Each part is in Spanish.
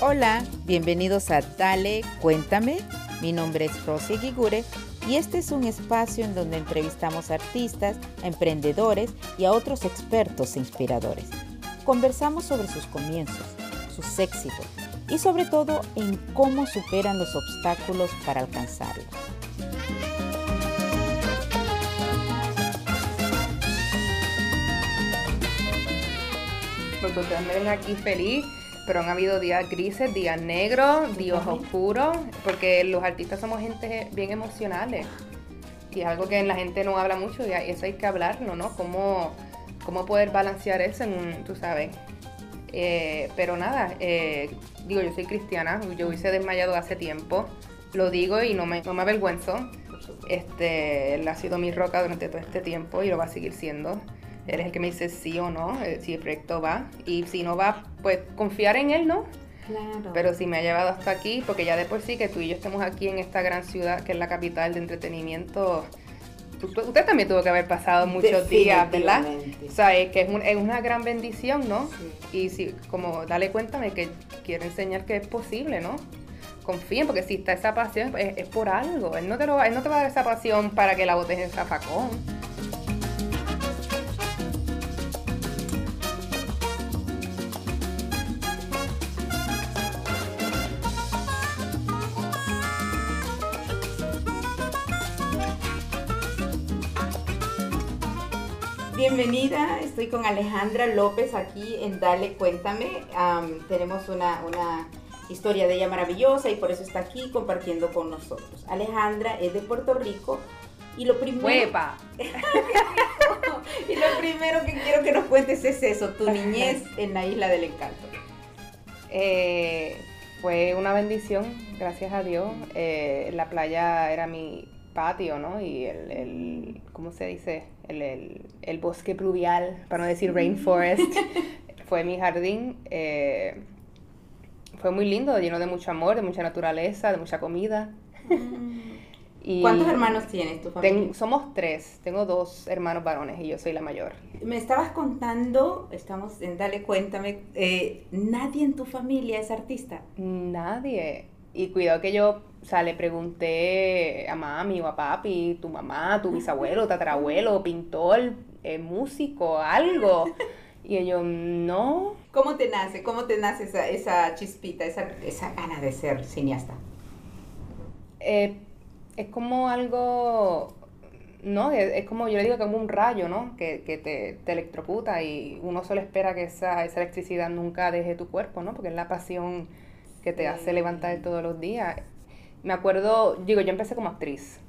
Hola, bienvenidos a Dale, cuéntame. Mi nombre es Rosy Gigure y este es un espacio en donde entrevistamos artistas, emprendedores y a otros expertos e inspiradores. Conversamos sobre sus comienzos, sus éxitos y sobre todo en cómo superan los obstáculos para alcanzarlos. Porque ustedes me ven aquí feliz pero han habido días grises, días negros, días oscuros, porque los artistas somos gente bien emocionales. Y es algo que la gente no habla mucho y eso hay que hablarlo, ¿no? Cómo, cómo poder balancear eso en un, tú sabes. Eh, pero nada, eh, digo, yo soy cristiana, yo hubiese desmayado hace tiempo, lo digo y no me, no me avergüenzo. Este, él ha sido mi roca durante todo este tiempo y lo va a seguir siendo. Él es el que me dice sí o no, eh, si el proyecto va. Y si no va, pues confiar en él, ¿no? Claro. Pero si me ha llevado hasta aquí, porque ya de por sí que tú y yo estemos aquí en esta gran ciudad que es la capital de entretenimiento, usted también tuvo que haber pasado muchos días, ¿verdad? O sea, es que es, una gran bendición, ¿no? Y si, como, dale cuéntame que quiero enseñar que es posible, ¿no? Confíen, porque si está esa pasión, es, por algo. Él no, te lo, él no te va a dar esa pasión para que la botes en zafacón. Bienvenida, estoy con Alejandra López aquí en Dale Cuéntame. tenemos una, historia de ella maravillosa y por eso está aquí compartiendo con nosotros. Alejandra es de Puerto Rico y lo primero... y lo primero que quiero que nos cuentes es eso, tu niñez en la Isla del Encanto. Eh, fue una bendición, gracias a Dios. Eh, la playa era mi patio, ¿no? Y el, el ¿cómo se dice? El, el, bosque pluvial, para no decir rainforest, fue mi jardín. Eh, fue muy lindo, lleno de mucho amor, de mucha naturaleza, de mucha comida. y ¿Cuántos hermanos tienes tu familia? somos tres, tengo dos hermanos varones y yo soy la mayor. Me estabas contando, estamos en Dale Cuéntame, eh, ¿nadie en tu familia es artista? Nadie. Y cuidado que yo o sea, le pregunté a mami o a papi, tu mamá, tu bisabuelo, tatarabuelo, pintor, eh, músico, algo. Y ellos, no. ¿Cómo te nace? ¿Cómo te nace esa, esa chispita, esa, esa gana de ser cineasta? Eh, es como algo, ¿no? Es, como, yo le digo, como un rayo, ¿no? Que, que te, te, electrocuta y uno solo espera que esa, esa electricidad nunca deje tu cuerpo, ¿no? Porque es la pasión que te hace levantar todos los días me acuerdo, digo, yo empecé como actriz.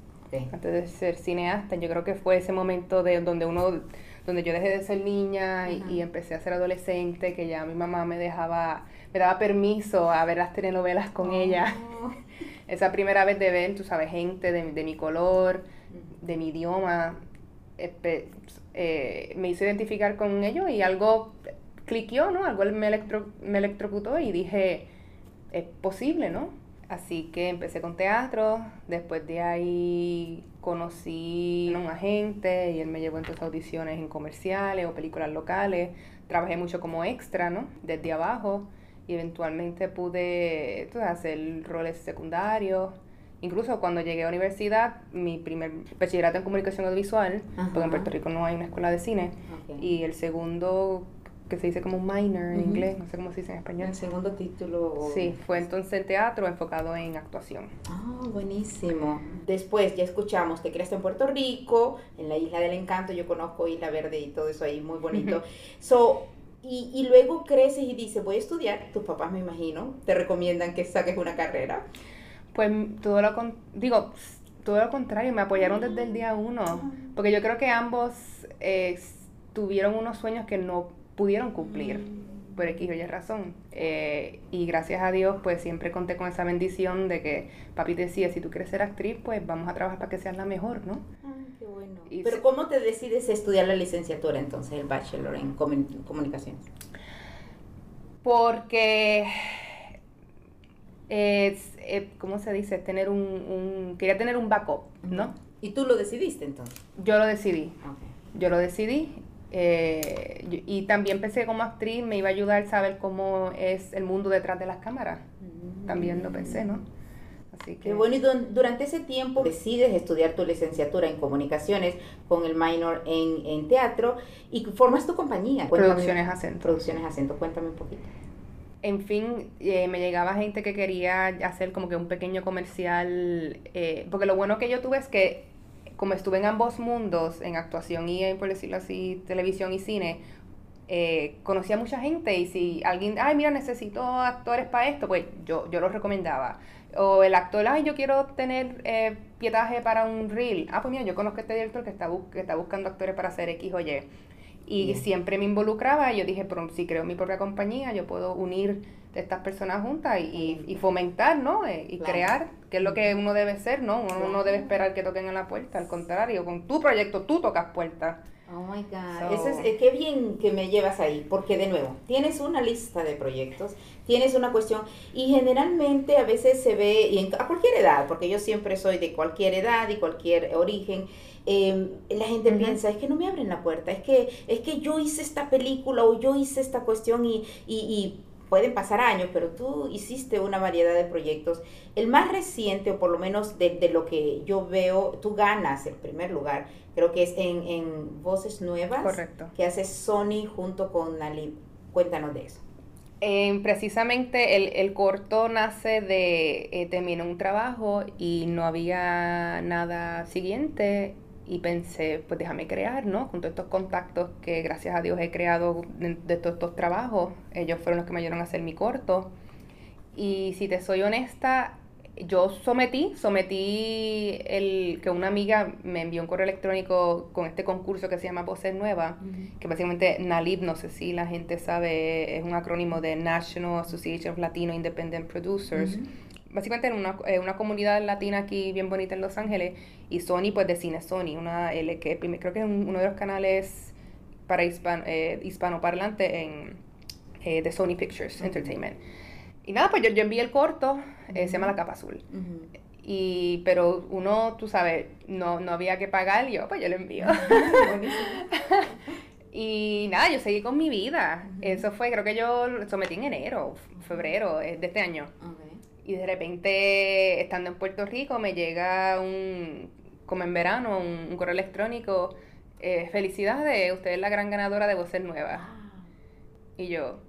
Antes de ser cineasta, yo creo que fue ese momento de donde uno, donde yo dejé de ser niña y, empecé a ser adolescente, que ya mi mamá me dejaba, me daba permiso a ver las telenovelas con ella. Oh. Esa primera vez de ver, tú sabes, gente de, de mi color, de mi idioma, eh, me hizo identificar con ellos y algo cliqueó, ¿no? Algo me, electro, me electrocutó y dije, es posible, ¿no? Así que empecé con teatro, después de ahí conocí a un agente y él me llevó entonces audiciones en comerciales o películas locales. Trabajé mucho como extra, ¿no? Desde abajo y eventualmente pude hacer roles secundarios. Incluso cuando llegué a universidad, mi primer bachillerato en comunicación audiovisual, porque en Puerto Rico no hay una escuela de cine, y el segundo que se dice como minor en inglés, no sé cómo se dice en español. El segundo título. Sí, fue entonces en teatro enfocado en actuación. Ah, buenísimo. Después ya escuchamos, te creaste en Puerto Rico, en la Isla del Encanto, yo conozco Isla Verde y todo eso ahí, muy bonito. so, y, y, luego creces y dices, voy a estudiar, tus papás me imagino, te recomiendan que saques una carrera. Pues todo lo, con, digo, todo lo contrario, me apoyaron desde el día uno, ah. porque yo creo que ambos eh, tuvieron unos sueños que no pudieron cumplir por X o Y razón. Eh, y gracias a Dios, pues siempre conté con esa bendición de que papi decía, si tú quieres ser actriz, pues vamos a trabajar para que seas la mejor, ¿no? Qué bueno. Pero ¿cómo te decides estudiar la licenciatura entonces, el bachelor en comunicaciones? Porque Es, eh, ¿Cómo se dice? Tener un, un, Quería tener un backup, ¿no? ¿Y tú lo decidiste entonces? Yo lo decidí. Yo lo decidí. Eh, y también pensé como actriz me iba a ayudar a saber cómo es el mundo detrás de las cámaras. También lo pensé, ¿no? Así que... bueno, y durante ese tiempo decides estudiar tu licenciatura en comunicaciones con el minor en, en teatro y formas tu compañía. Producciones Acento. Producciones Acento, cuéntame un poquito. En fin, eh, me llegaba gente que quería hacer como que un pequeño comercial, eh, porque lo bueno que yo tuve es que como estuve en ambos mundos, en actuación y en, por decirlo así, televisión y cine, eh, conocí a mucha gente y si alguien, ay, mira, necesito actores para esto, pues yo, yo lo recomendaba. O el actor, ay, yo quiero tener eh, pietaje para un reel. Ah, pues mira, yo conozco a este director que está, que está buscando actores para hacer X o Y. Y siempre me involucraba y yo dije, pero si creo mi propia compañía, yo puedo unir de estas personas juntas y, y, fomentar, ¿no? Eh, y crear, que es lo que uno debe ser, ¿no? Uno no debe esperar que toquen en la puerta, al contrario, con tu proyecto tú tocas puertas. Oh my God. Eso es, qué bien que me llevas ahí, porque de nuevo, tienes una lista de proyectos, tienes una cuestión, y generalmente a veces se ve, y en, a cualquier edad, porque yo siempre soy de cualquier edad y cualquier origen, em, la gente piensa, es que no me abren la puerta, es que, es que yo hice esta película o yo hice esta cuestión y, y, y pueden pasar años, pero tú hiciste una variedad de proyectos. El más reciente, o por lo menos de, lo que yo veo, tú ganas el primer lugar, creo que es en, en Voces Nuevas. Correcto. Que hace Sony junto con Nalib. Cuéntanos de eso. Eh, precisamente el, el, corto nace de, eh, terminó un trabajo y no había nada siguiente y pensé, pues déjame crear, ¿no? Con todos estos contactos que gracias a Dios he creado de, todos estos trabajos, ellos fueron los que me ayudaron a hacer mi corto. Y si te soy honesta, yo sometí, sometí el que una amiga me envió un correo electrónico con este concurso que se llama Voces Nueva, que básicamente NALIB, no sé si la gente sabe, es un acrónimo de National Association of Latino Independent Producers básicamente en una, una, comunidad latina aquí bien bonita en Los Ángeles y Sony pues de cine Sony, una L que creo que es uno de los canales para hispan, eh, hispanoparlante en, eh, de Sony Pictures Entertainment. Y nada, pues yo, yo envié el corto, eh, se llama La Capa Azul. Y, pero uno, tú sabes, no, no había que pagar, y yo, pues yo lo envío. y nada, yo seguí con mi vida. Eso fue, creo que yo sometí en enero, febrero de este año. Y de repente, estando en Puerto Rico, me llega un, como en verano, un, correo electrónico. Eh, felicidades, usted es la gran ganadora de Voces Nuevas. Ah. Y yo,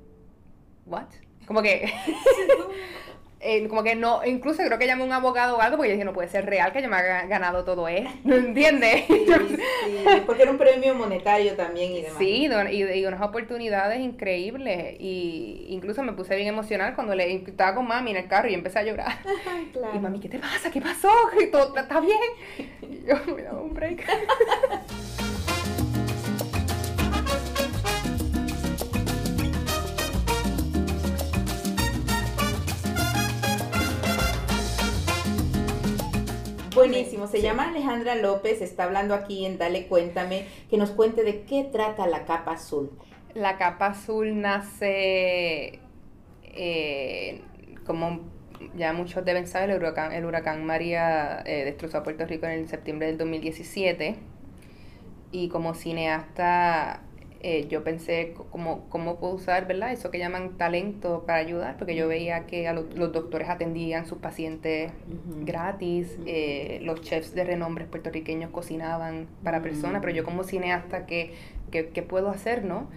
¿what? Como que Eh, como que no, incluso creo que llamé a un abogado o algo porque yo dije, no puede ser real que yo me haya ganado todo esto, ¿no entiendes? Sí, sí, porque era un premio monetario también y demás. Sí, y, unas oportunidades increíbles y incluso me puse bien emocional cuando le estaba con mami en el carro y empecé a llorar. Y mami, ¿qué te pasa? ¿Qué pasó? ¿Todo está bien? Y yo, me daba un break. Buenísimo, se llama Alejandra López, está hablando aquí en Dale Cuéntame, que nos cuente de qué trata la capa azul. La capa azul nace, eh, como ya muchos deben saber, el huracán, el huracán María eh, destrozó a Puerto Rico en el septiembre del 2017 y como cineasta eh, yo pensé cómo, cómo puedo usar, ¿verdad? Eso que llaman talento para ayudar, porque yo veía que a los doctores atendían sus pacientes gratis, eh, los chefs de renombre puertorriqueños cocinaban para personas, pero yo como cineasta, ¿qué, qué, puedo hacer, no?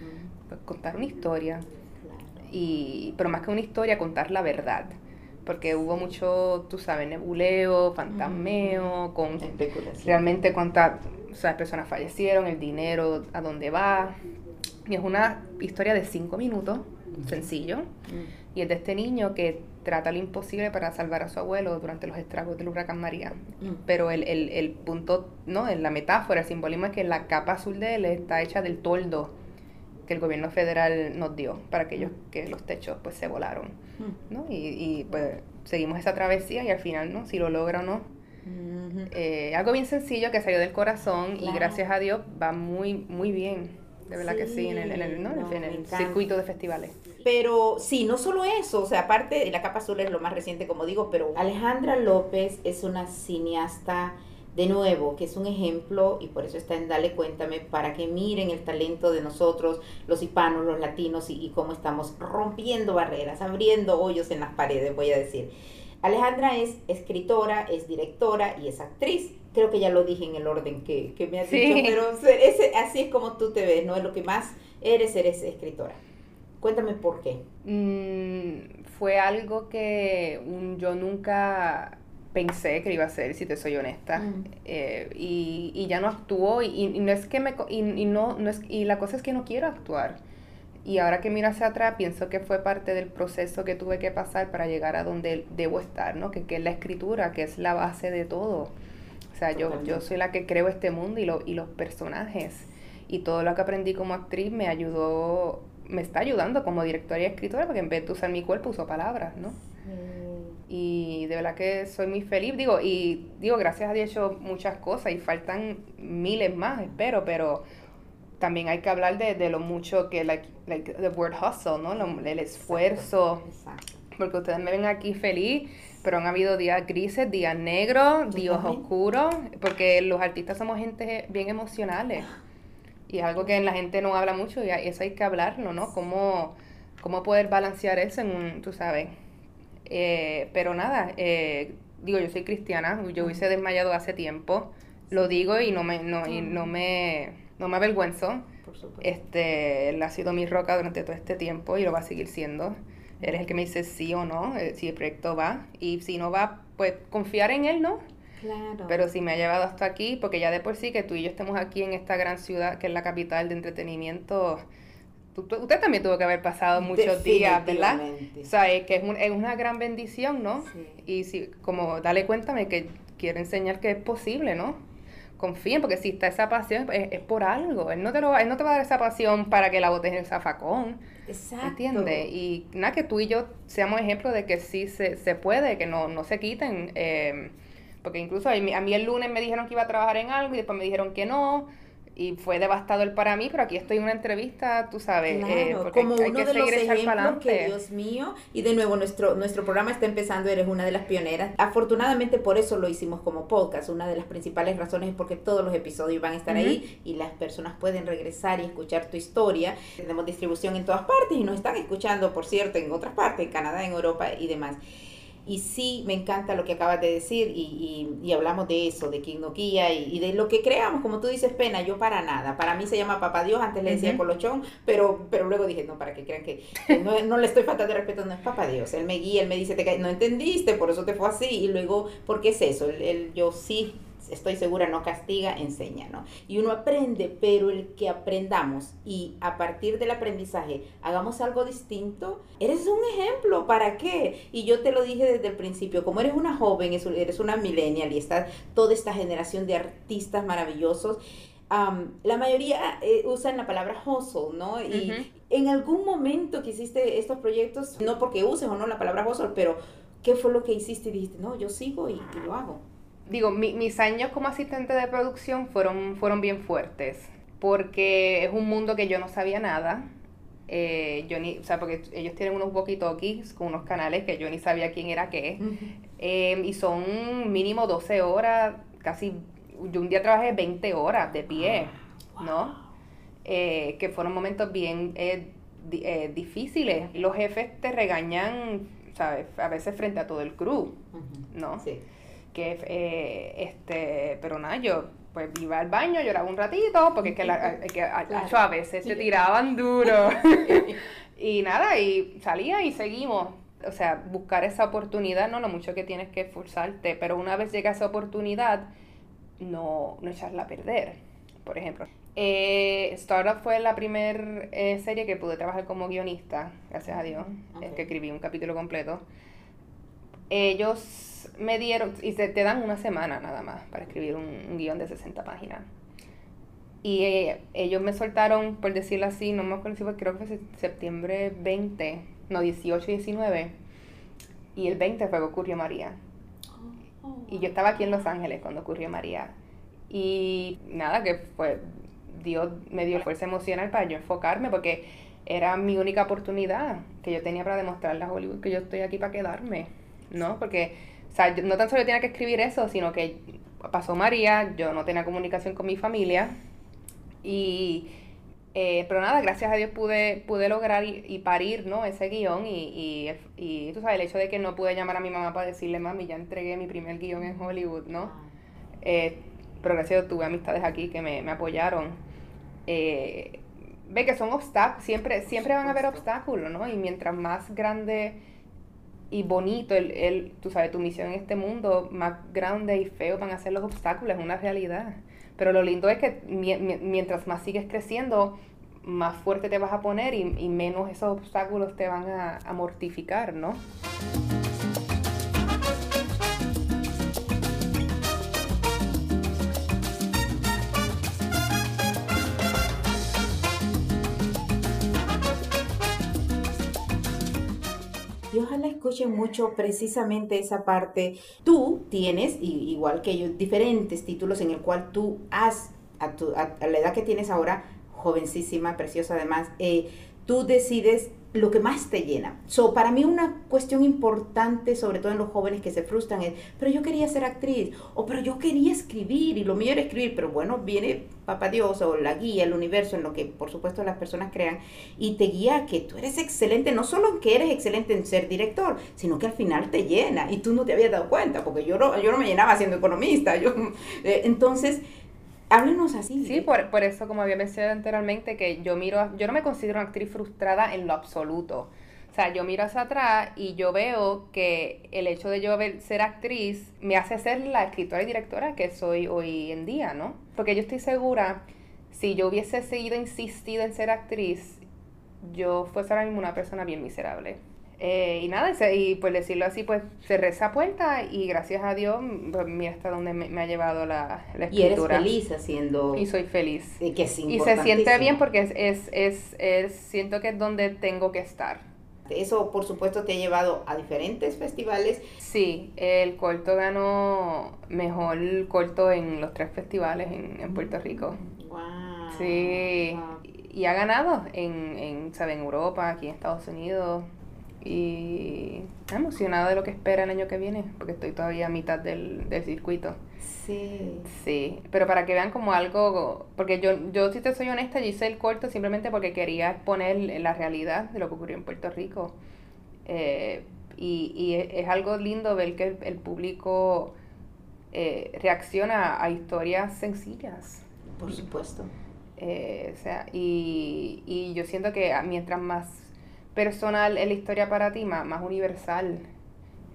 Pues contar una historia. Y, pero más que una historia, contar la verdad porque hubo mucho, tú sabes, nebuleo, fantasmeo, con realmente cuántas o sea, personas fallecieron, el dinero, a dónde va. Y es una historia de cinco minutos, sencillo. Mm. Y es de este niño que trata lo imposible para salvar a su abuelo durante los estragos del huracán María. Mm. Pero el, el, el punto, ¿no? En la metáfora, el simbolismo es que la capa azul de él está hecha del toldo que el gobierno federal nos dio para aquellos que los techos pues se volaron, mm. ¿no? Y, y pues seguimos esa travesía y al final, ¿no? Si lo logra o no, eh, algo bien sencillo que salió del corazón y gracias a Dios va muy, muy bien. De verdad que sí, en el, en el, ¿no? no, en el circuito de festivales. Pero sí, no solo eso, o sea, aparte de La Capa Azul es lo más reciente, como digo, pero Alejandra López es una cineasta, de nuevo, que es un ejemplo, y por eso está en Dale Cuéntame, para que miren el talento de nosotros, los hispanos, los latinos, y, y cómo estamos rompiendo barreras, abriendo hoyos en las paredes, voy a decir. Alejandra es escritora, es directora y es actriz. Creo que ya lo dije en el orden que, que me has Sí. dicho, pero ese, así es como tú te ves, ¿no? Es lo que más eres, eres escritora. Cuéntame por qué. Mm, fue algo que yo nunca pensé que iba a hacer, si te soy honesta. Mm. Eh, y, y ya no actúo y, y no es que me y, y no, no es y la cosa es que no quiero actuar. Y ahora que miro hacia atrás, pienso que fue parte del proceso que tuve que pasar para llegar a donde debo estar, ¿no? Que, que es la escritura, que es la base de todo. O sea, yo, yo soy la que creo este mundo y, lo, y los personajes. Y todo lo que aprendí como actriz me ayudó, me está ayudando como directora y escritora, porque en vez de usar mi cuerpo uso palabras, ¿no? Y de verdad que soy muy feliz, digo, y digo, gracias a Dios he hecho muchas cosas y faltan miles más, espero, pero también hay que hablar de, de lo mucho que, like, like the word hustle, ¿no? Lo- el esfuerzo, Exacto. porque ustedes me ven aquí feliz, pero han habido días grises, días negros, días oscuros, porque los artistas somos gente bien emocionales. Y es algo que la gente no habla mucho y eso hay que hablarlo, ¿no? Cómo, cómo poder balancear eso en un, tú sabes. Eh, pero nada, eh, digo, yo soy cristiana, yo hubiese desmayado hace tiempo, lo digo y no me, no, y no me, no me avergüenzo. Por supuesto. Este, él ha sido mi roca durante todo este tiempo y lo va a seguir siendo. Él es el que me dice sí o no, eh, si el proyecto va. Y si no va, pues confiar en él, ¿no? Claro. Pero si me ha llevado hasta aquí, porque ya de por sí que tú y yo estemos aquí en esta gran ciudad que es la capital de entretenimiento, tú- tú- usted también tuvo que haber pasado muchos días, ¿verdad? O sea, es que es, un- es una gran bendición, ¿no? Sí. Y si, como, dale cuéntame que quiero enseñar que es posible, ¿no? Confíen, porque si está esa pasión, es, es por algo. Él no, te lo va, él no te va a dar esa pasión para que la botes en el zafacón, Exacto. ¿entiendes? Y nada, que tú y yo seamos ejemplos de que sí se, se puede, que no, no se quiten. eh, porque incluso a mí, a mí el lunes me dijeron que iba a trabajar en algo y después me dijeron que no. Y fue devastador para mí, pero aquí estoy en una entrevista, tú sabes, eh, porque como hay uno que de los ejemplos que. Dios mío, y de nuevo nuestro, nuestro programa está empezando, eres una de las pioneras. Afortunadamente por eso lo hicimos como podcast, una de las principales razones es porque todos los episodios van a estar ahí y las personas pueden regresar y escuchar tu historia. Tenemos distribución en todas partes y nos están escuchando, por cierto, en otras partes, en Canadá, en Europa y demás. Y sí, me encanta lo que acabas de decir y, y, y hablamos de eso, de quinoquía y, y de lo que creamos, como tú dices, pena, yo para nada. Para mí se llama Papá Dios, antes le decía. Colochón, pero, pero luego dije, no, para que crean que, que no, no le estoy faltando de respeto, no es Papá Dios. Él me guía, él me dice, te no entendiste, por eso te fue así. Y luego, ¿por qué es eso? Él, él- yo sí estoy segura, no castiga, enseña, ¿no? Y uno aprende, pero el que aprendamos y a partir del aprendizaje hagamos algo distinto, eres un ejemplo, ¿para qué? Y yo te lo dije desde el principio, como eres una joven, es- eres una millennial y está toda esta generación de artistas maravillosos, la mayoría eh, usan la palabra hustle, ¿no? Y en algún momento que hiciste estos proyectos, no porque uses o no la palabra hustle, pero ¿qué fue lo que hiciste y dijiste, no, yo sigo y, y lo hago? Digo, mi- mis años como asistente de producción fueron, fueron bien fuertes, porque es un mundo que yo no sabía nada. Eh, yo ni, o sea, porque ellos tienen unos walkie-talkies con unos canales que yo ni sabía quién era qué. Eh, y son mínimo 12 horas, casi, yo un día trabajé 20 horas de pie, ¿no? Eh, que fueron momentos bien eh, di- difíciles. Los jefes te regañan, ¿sabes? A veces frente a todo el crew. ¿no? Sí. Que eh, este pero nada yo pues iba al baño lloraba un ratito porque es que, la, que a, Claro. acho, a veces se tiraban duro. Y nada y salía y seguimos. O sea buscar esa oportunidad no lo mucho que tienes que esforzarte pero una vez llega esa oportunidad no no echarla a perder. Por ejemplo eh, Startup fue la primera serie que pude trabajar como guionista gracias a Dios. Es que escribí un capítulo completo ellos me dieron, y se, te dan una semana nada más para escribir un, un guion de 60 páginas. Y eh, ellos me soltaron, por decirlo así, no me acuerdo si fue, creo que fue se- septiembre 20, no, 18 y 19. Y el 20 fue que ocurrió María. Y yo estaba aquí en Los Ángeles cuando ocurrió María. Y nada, que fue Dios me dio fuerza emocional para yo enfocarme porque era mi única oportunidad que yo tenía para demostrarle a Hollywood que yo estoy aquí para quedarme, ¿no? Porque, o sea, no tan solo tenía que escribir eso, sino que pasó María, yo no tenía comunicación con mi familia y... Eh, pero nada, gracias a Dios pude, pude lograr y, parir ¿no? ese guion y, y, y, tú sabes, el hecho de que no pude llamar a mi mamá para decirle, mami, ya entregué mi primer guion en Hollywood, ¿no? Eh, pero gracias a Dios tuve amistades aquí que me, me apoyaron. Eh, ve que son obstáculos, siempre, siempre van a haber obstáculos, ¿no? Y mientras más grande y bonito el, el, tú sabes, tu misión en este mundo, más grande y feo van a ser los obstáculos, es una realidad. Pero lo lindo es que mientras más sigues creciendo, más fuerte te vas a poner y, y menos esos obstáculos te van a, a mortificar, ¿no? Mucho precisamente esa parte. Tú tienes, igual que ellos, diferentes títulos en el cual tú has, a, a, la edad que tienes ahora, jovencísima, preciosa además, eh, tú decides lo que más te llena. So, para mí una cuestión importante, sobre todo en los jóvenes que se frustran, es, pero yo quería ser actriz, o pero yo quería escribir, y lo mío era escribir, pero bueno, viene Papá Dios o la guía, el universo, en lo que por supuesto las personas crean, y te guía que tú eres excelente, no solo en que eres excelente en ser director, sino que al final te llena, y tú no te habías dado cuenta, porque yo no, yo no me llenaba siendo economista, yo, eh, entonces Háblenos así. Sí, por, por, eso, como había mencionado anteriormente, que yo miro, yo no me considero una actriz frustrada en lo absoluto. O sea, yo miro hacia atrás y yo veo que el hecho de yo ser actriz me hace ser la escritora y directora que soy hoy en día, ¿no? Porque yo estoy segura, si yo hubiese seguido insistido en ser actriz, yo fuese ahora mismo una persona bien miserable. Eh, y nada, y por decirlo así, pues cerré esa puerta y gracias a Dios, pues mira hasta dónde me, ha llevado la, la, escritura. Y eres feliz haciendo... Y soy feliz. Y, que y se siente bien porque es, es, es, es, siento que es donde tengo que estar. Eso, por supuesto, te ha llevado a diferentes festivales. Sí, el corto ganó mejor corto en los tres festivales en, en Puerto Rico. Wow. Sí, y ha ganado en, en, ¿sabe? en Europa, aquí en Estados Unidos y emocionada de lo que espera el año que viene, porque estoy todavía a mitad del, del circuito. Sí. Sí, pero para que vean como algo, porque yo, yo si te soy honesta, yo hice el corto simplemente porque quería exponer la realidad de lo que ocurrió en Puerto Rico. Eh, y, y es, algo lindo ver que el, público eh, reacciona a historias sencillas. Por supuesto. Eh, o sea, y, y yo siento que mientras más personal es la historia para ti, más, más universal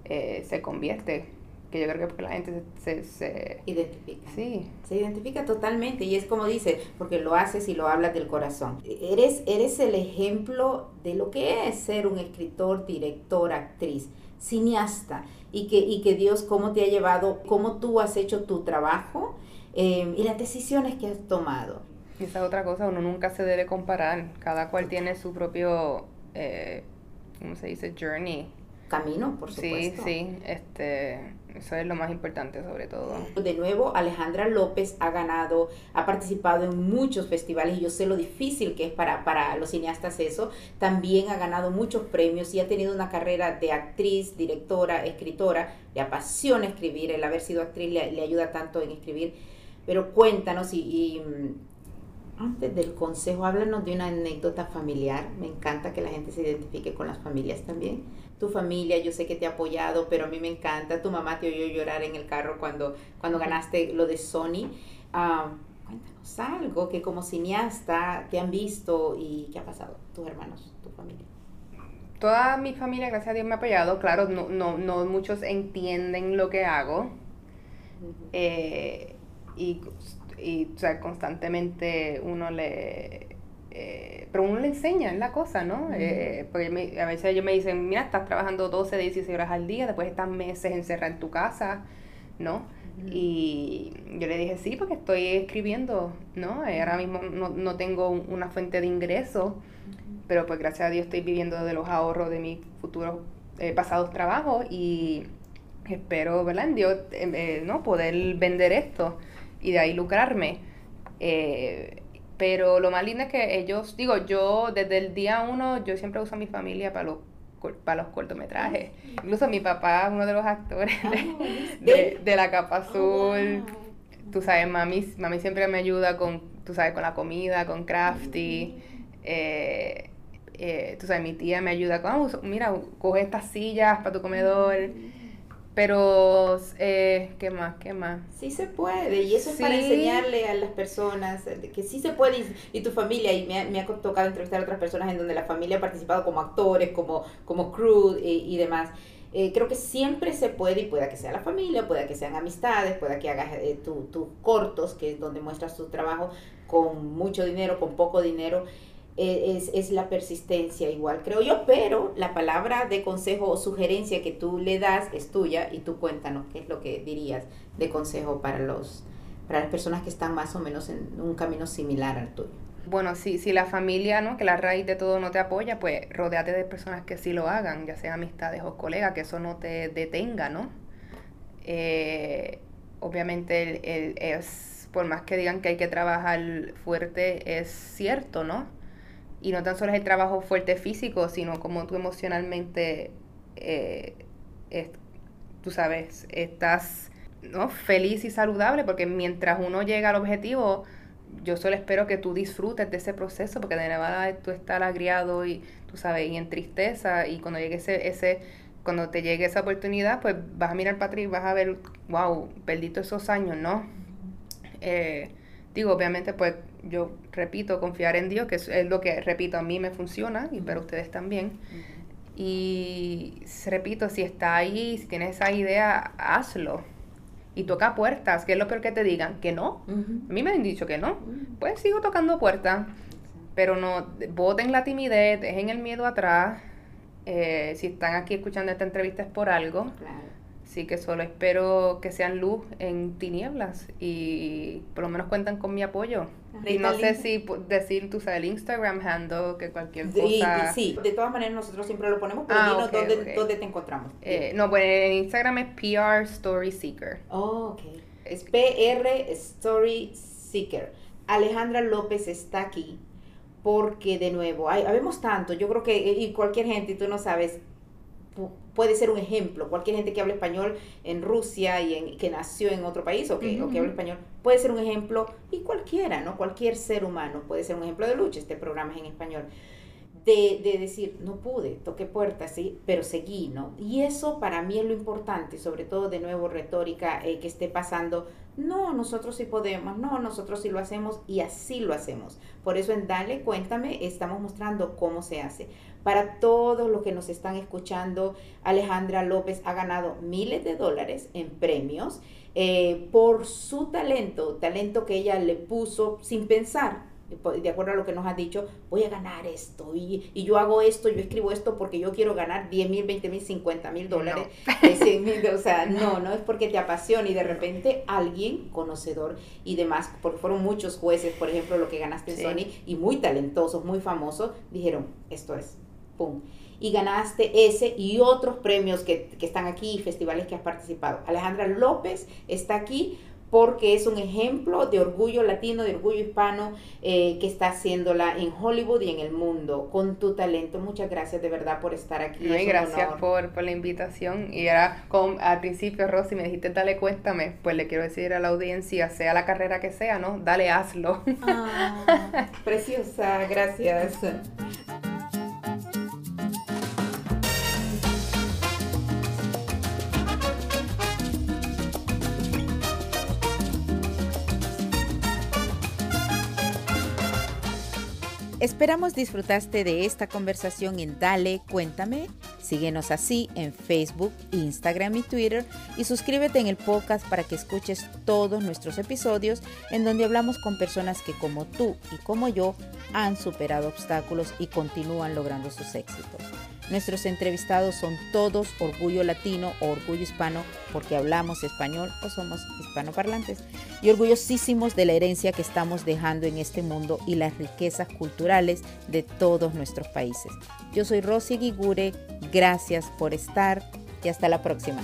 eh, se convierte. Que yo creo que la gente se, se, identifica. Sí. Se identifica totalmente y es como dice, porque lo haces y lo hablas del corazón. Eres, eres el ejemplo de lo que es ser un escritor, director, actriz, cineasta y que, y que Dios cómo te ha llevado, cómo tú has hecho tu trabajo eh, y las decisiones que has tomado. Y esa otra cosa, uno nunca se debe comparar, cada cual tiene su propio eh, ¿cómo se dice? Journey. Camino, por supuesto. Sí, sí, este, eso es lo más importante sobre todo. De nuevo, Alejandra López ha ganado, ha participado en muchos festivales y yo sé lo difícil que es para, para los cineastas eso. También ha ganado muchos premios y ha tenido una carrera de actriz, directora, escritora. Le apasiona escribir, el haber sido actriz le, le ayuda tanto en escribir. Pero cuéntanos y antes del consejo, háblanos de una anécdota familiar. Me encanta que la gente se identifique con las familias también. Tu familia, yo sé que te ha apoyado, pero a mí me encanta. Tu mamá te oyó llorar en el carro cuando, cuando ganaste lo de Sony. Ah, cuéntanos algo que como cineasta te han visto y qué ha pasado, tus hermanos, tu familia. Toda mi familia, gracias a Dios, me ha apoyado. Claro, no, no, no muchos entienden lo que hago. eh, y y o sea, constantemente uno le... Eh, pero uno le enseña, es la cosa, ¿no? eh, porque a veces ellos me dicen, mira, estás trabajando 12, 16 horas al día, después estás meses encerrada en tu casa, ¿no? Y yo le dije, sí, porque estoy escribiendo, ¿no? Eh, ahora mismo no, no tengo una fuente de ingreso, pero pues gracias a Dios estoy viviendo de los ahorros de mis futuros eh, pasados trabajos y espero, ¿verdad? En Dios, ¿no? Poder vender esto y de ahí lucrarme. Eh, Pero lo más lindo es que ellos, digo, yo desde el día uno, yo siempre uso a mi familia para los para los cortometrajes. Incluso mi papá, uno de los actores de, ah, la capa oh, azul. Tú sabes, mami, mami siempre me ayuda con, tú sabes, con la comida, con crafty. Eh, eh, tú sabes, mi tía me ayuda con, ah, mira, coge estas sillas para tu comedor. Pero, eh, ¿qué más? ¿Qué más? Sí se puede, y eso es para enseñarle a las personas eh, que sí se puede, y, tu familia, y me ha, me ha, tocado entrevistar a otras personas en donde la familia ha participado como actores, como, como crew y, demás. Eh, creo que siempre se puede, y pueda que sea la familia, pueda que sean amistades, pueda que hagas tus cortos, que es donde muestras tu trabajo con mucho dinero, con poco dinero. E, es, es, la persistencia igual, creo yo, pero la palabra de consejo o sugerencia que tú le das es tuya y tú cuéntanos qué es lo que dirías de consejo para, los, para las personas que están más o menos en un camino similar al tuyo. Bueno, si, si la familia, ¿no? que la raíz de todo no te apoya, pues rodeate de personas que sí lo hagan, ya sean amistades o colegas, que eso no te detenga, ¿no? Eh, obviamente es, por más que digan que hay que trabajar fuerte, es cierto, ¿no? Y no tan solo es el trabajo fuerte físico, sino como tú emocionalmente, eh, tú sabes, estás ¿no? feliz y saludable, porque mientras uno llega al objetivo, yo solo espero que tú disfrutes de ese proceso, porque de nada tú estás agriado y, tú sabes, y en tristeza, y cuando llegue ese, ese cuando te llegue esa oportunidad, pues vas a mirar para atrás y vas a ver, wow, perdí todos esos años, ¿no? Eh, digo, obviamente, pues yo repito, confiar en Dios, que es, lo que, repito, a mí me funciona y para ustedes también. Y repito, si está ahí, si tienes esa idea, hazlo. Y toca puertas, que es lo peor que te digan, que no. A mí me han dicho que no. Pues sigo tocando puertas, pero no, voten la timidez, dejen el miedo atrás. Eh, si están aquí escuchando esta entrevista es por algo. Claro Así que solo espero que sean luz en tinieblas y por lo menos cuentan con mi apoyo. Y no sé si decir, tú sabes, el Instagram handle, que cualquier cosa. Sí, de todas maneras nosotros siempre lo ponemos, pero ah, dónde, dónde, te encontramos. Eh, no, pues en Instagram es PR Story Seeker. Oh, ok. Es PR Story Seeker. Alejandra López está aquí porque, de nuevo, hay, habemos tanto, yo creo que, y cualquier gente, y tú no sabes, puede ser un ejemplo. Cualquier gente que hable español en Rusia y en, que nació en otro país o que, o que hable español puede ser un ejemplo y cualquiera, ¿no? Cualquier ser humano puede ser un ejemplo de lucha. Este programa es en español de, de, decir, no pude, toqué puertas, sí, pero seguí, ¿no? Y eso para mí es lo importante, sobre todo de nuevo retórica eh, que esté pasando, no, nosotros sí podemos, no, nosotros sí lo hacemos y así lo hacemos. Por eso en Dale, cuéntame, estamos mostrando cómo se hace. Para todos los que nos están escuchando, Alejandra López ha ganado miles de dólares en premios eh, por su talento, talento que ella le puso sin pensar, de acuerdo a lo que nos ha dicho, voy a ganar esto y, y, yo hago esto, yo escribo esto porque yo quiero ganar 10 mil, 20 mil, 50 mil dólares. o sea, no, no es porque te apasiona y de repente alguien conocedor y demás, porque fueron muchos jueces, por ejemplo, lo que ganaste en Sony y muy talentosos, muy famosos, dijeron, esto es, pum. Y ganaste ese y otros premios que, que están aquí, festivales que has participado. Alejandra López está aquí porque es un ejemplo de orgullo latino, de orgullo hispano eh, que está haciéndola en Hollywood y en el mundo con tu talento. Muchas gracias de verdad por estar aquí. gracias por, por, la invitación. Y ahora, con, al principio, Rosy, me dijiste, dale, cuéntame. Pues le quiero decir a la audiencia, sea la carrera que sea, ¿no? Dale, hazlo. Ah, preciosa, gracias. Esperamos disfrutaste de esta conversación en Dale, cuéntame. Síguenos así en Facebook, Instagram y Twitter y suscríbete en el podcast para que escuches todos nuestros episodios en donde hablamos con personas que como tú y como yo han superado obstáculos y continúan logrando sus éxitos. Nuestros entrevistados son todos orgullo latino o orgullo hispano porque hablamos español o somos hispanoparlantes y orgullosísimos de la herencia que estamos dejando en este mundo y las riquezas culturales de todos nuestros países. Yo soy Rosy Guigure, gracias por estar y hasta la próxima.